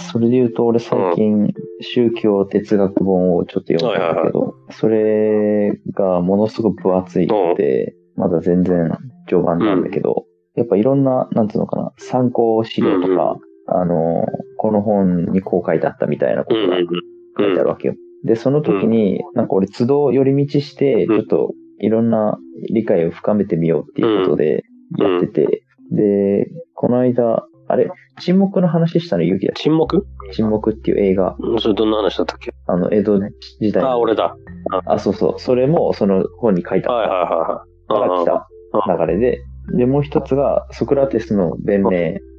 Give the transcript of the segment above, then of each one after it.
それで言うと、俺最近、宗教哲学本をちょっと読んだんだけど、それがものすごく分厚いって、まだ全然序盤なんだけど、やっぱいろんな、なんつうのかな、参考資料とか、あの、この本にこう書いてあったみたいなことが書いてあるわけよ。で、その時に、なんか俺、都度寄り道して、ちうん。ょっといろんな理解を深めてみようっていうことでやってて、で、この間、あれ、沈黙の話したの勇気だっ沈黙？け沈黙っていう映画、それどんな話だったっけ？あの、江戸時代の。あ、俺だ。あ、そうそう。それも、その本に書いてあはいっはいはいはい。たから来た流れで、で、もう一つが、ソクラテスの弁明っ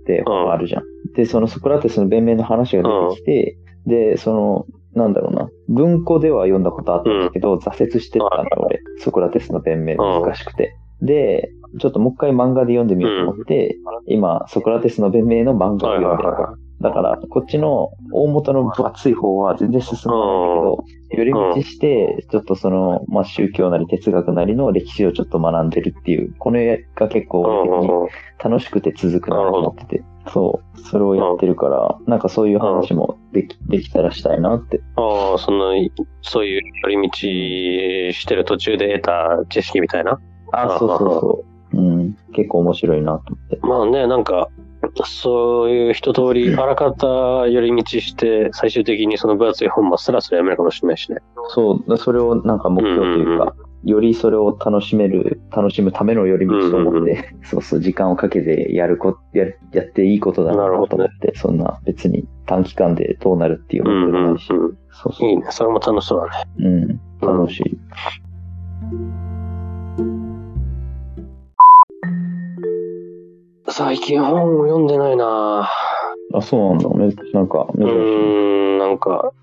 て本があるじゃん。で、そのソクラテスの弁明の話が出てきて、で、その、なんだろうな、文庫では読んだことあったんだけど、挫折してたんだ、俺。ソクラテスの弁明難しくて。で、ちょっともう一回漫画で読んでみようと思って、今、ソクラテスの弁明の漫画を読んでる。はだから、こっちの大元の分厚い方は全然進まないんだけど、寄り道して、ちょっとその、まあ、宗教なり哲学なりの歴史をちょっと学んでるっていう、これが結い。構楽しくて続くなと思ってて、そう、それをやってるから、なんかそういう話もでき、できたらしたいなって。ああ、その、そういう寄り道してる途中で得た知識みたいな？あ、そうそうそう。うん、結構面白いなと思って。まあね、なんか、そういう一通りあらかた寄り道して、最終的にその分厚い本もスラスラ読めるかもしれないしね。そう、それをなんか目標というか、よりそれを楽しめる、楽しむための寄り道と思って、そうそう、時間をかけてやるこ、ややっていいことだなと思って、そんな別に短期間でどうなるっていううんうんうんわけでもないし、。そうそう。いいね。それも楽しそうだね。うん、楽しい。最近本を読んでないなあ、そうなんだね。なんか、う珍しい。ーん、なんか、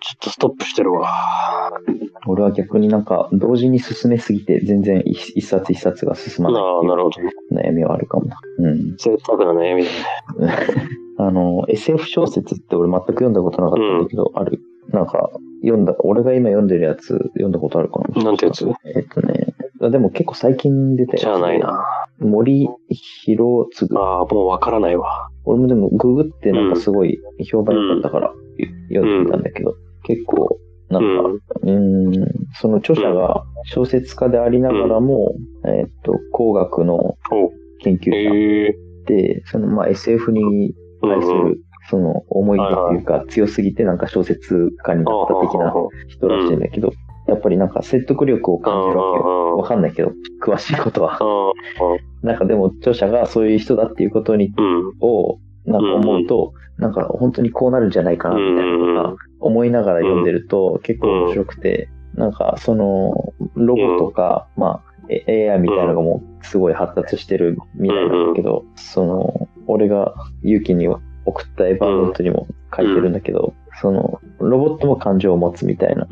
ちょっとストップしてるわ。俺は逆になんか、同時に進めすぎて、全然一一冊一冊が進まないああ、なるほど。悩みはあるかもな。うん。贅沢な悩みだね。あの、SF 小説って俺全く読んだことなかったんだけど、あるなんか、読んだ、俺が今読んでるやつ、読んだことあるかななんてやつ？えっとね、あでも結構最近出たやつじゃあないな。森博次。ああ、もうわからないわ。俺もでもググってなんかすごい評判良かったから、読んでみたんだけど、結構、なんか、うーん、その著者が小説家でありながらも、えっと、工学のお。研究者。で、そのまあ SF に対するその思いっていうか強すぎてなんか小説家になった的な人らしいんだけど、やっぱりなんか説得力を感じるわけよ。わかんないけど、詳しいことは。なんかでも著者がそういう人だっていうことに、を、なんか思うと、なんか本当にこうなるんじゃないかなみたいなことが思いながら読んでると結構面白くて、なんかそのロボとか、まあ AI みたいなのがもうすごい発達してる未来なんだけど、その、俺が勇気に送ったエヴァーノートにも書いてるんだけど、その、ロボットも感情を持つみたいな、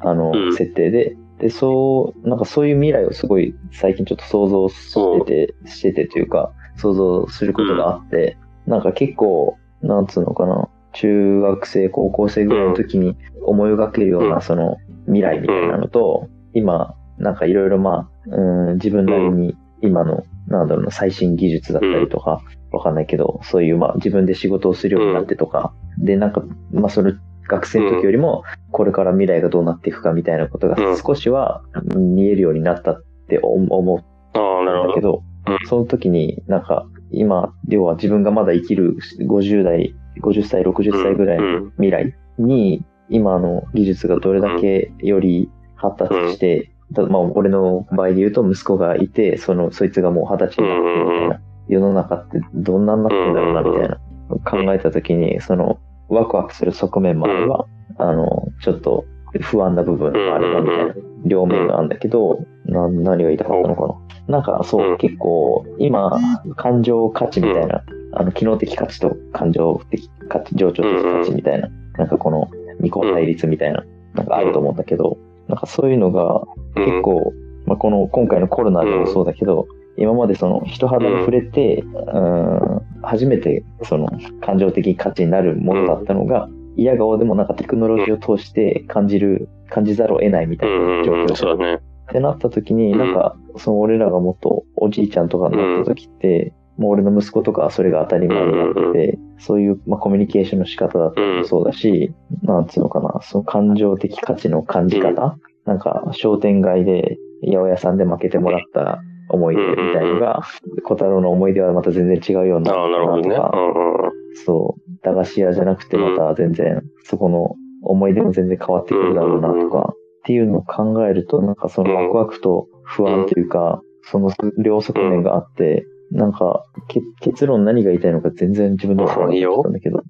あの、設定で、で、そう、なんかそういう未来をすごい最近ちょっと想像してて、しててというか、想像することがあって、なんか結構、なんつうのかな、中学生、高校生ぐらいの時に思い描けるようなその未来みたいなのと、今、なんかいろいろまあ、うん、自分なりに今の、なんだろうな、最新技術だったりとか、わかんないけど、そういうまあ自分で仕事をするようになってとか、で、なんか、まあそれ、学生の時よりも、これから未来がどうなっていくかみたいなことが少しは見えるようになったって思うんだけど、その時になんか、今、要は自分がまだ生きる50代、50歳、60歳ぐらいの未来に、今の技術がどれだけより発達して、まあ、俺の場合で言うと息子がいて、その、そいつがもう二十歳になっ世の中ってどんなになってんだろうな、みたいな、考えた時に、その、ワクワクする側面もあれば、あの、ちょっと不安な部分もあれば、みたいな、両面があるんだけど、な、何が言いたかったのかな。なんか、そう、結構、今、感情価値みたいな、あの、機能的価値と感情的価値、情緒的価値みたいな、なんかこの、二項対立みたいな、なんかあると思うん。だけど、なんかそういうのが、結構、まあ、この、今回のコロナでもそうだけど、今までその人肌に触れて、うん、初めてその感情的価値になるものだったのが、嫌顔でもなんかテクノロジーを通して感じる、感じざるを得ないみたいな状況。そうだね。ってなった時に、なんか、その俺らがもっとおじいちゃんとかになった時って、もう俺の息子とかはそれが当たり前になってて、そういう、まあ、コミュニケーションの仕方だったりもそうだし、なんつうのかな、その感情的価値の感じ方、なんか商店街で八百屋さんで負けてもらった思い出みたいのが、小太郎の思い出はまた全然違うような。ああ、なるほどね。そう。駄菓子屋じゃなくてまた全然、そこの思い出も全然変わってくるだろうなとか、っていうのを考えると、なんかそのワクワクと不安というか、その両側面があって、なんか、結論何が言いたいのか全然自分では分かったんだけど、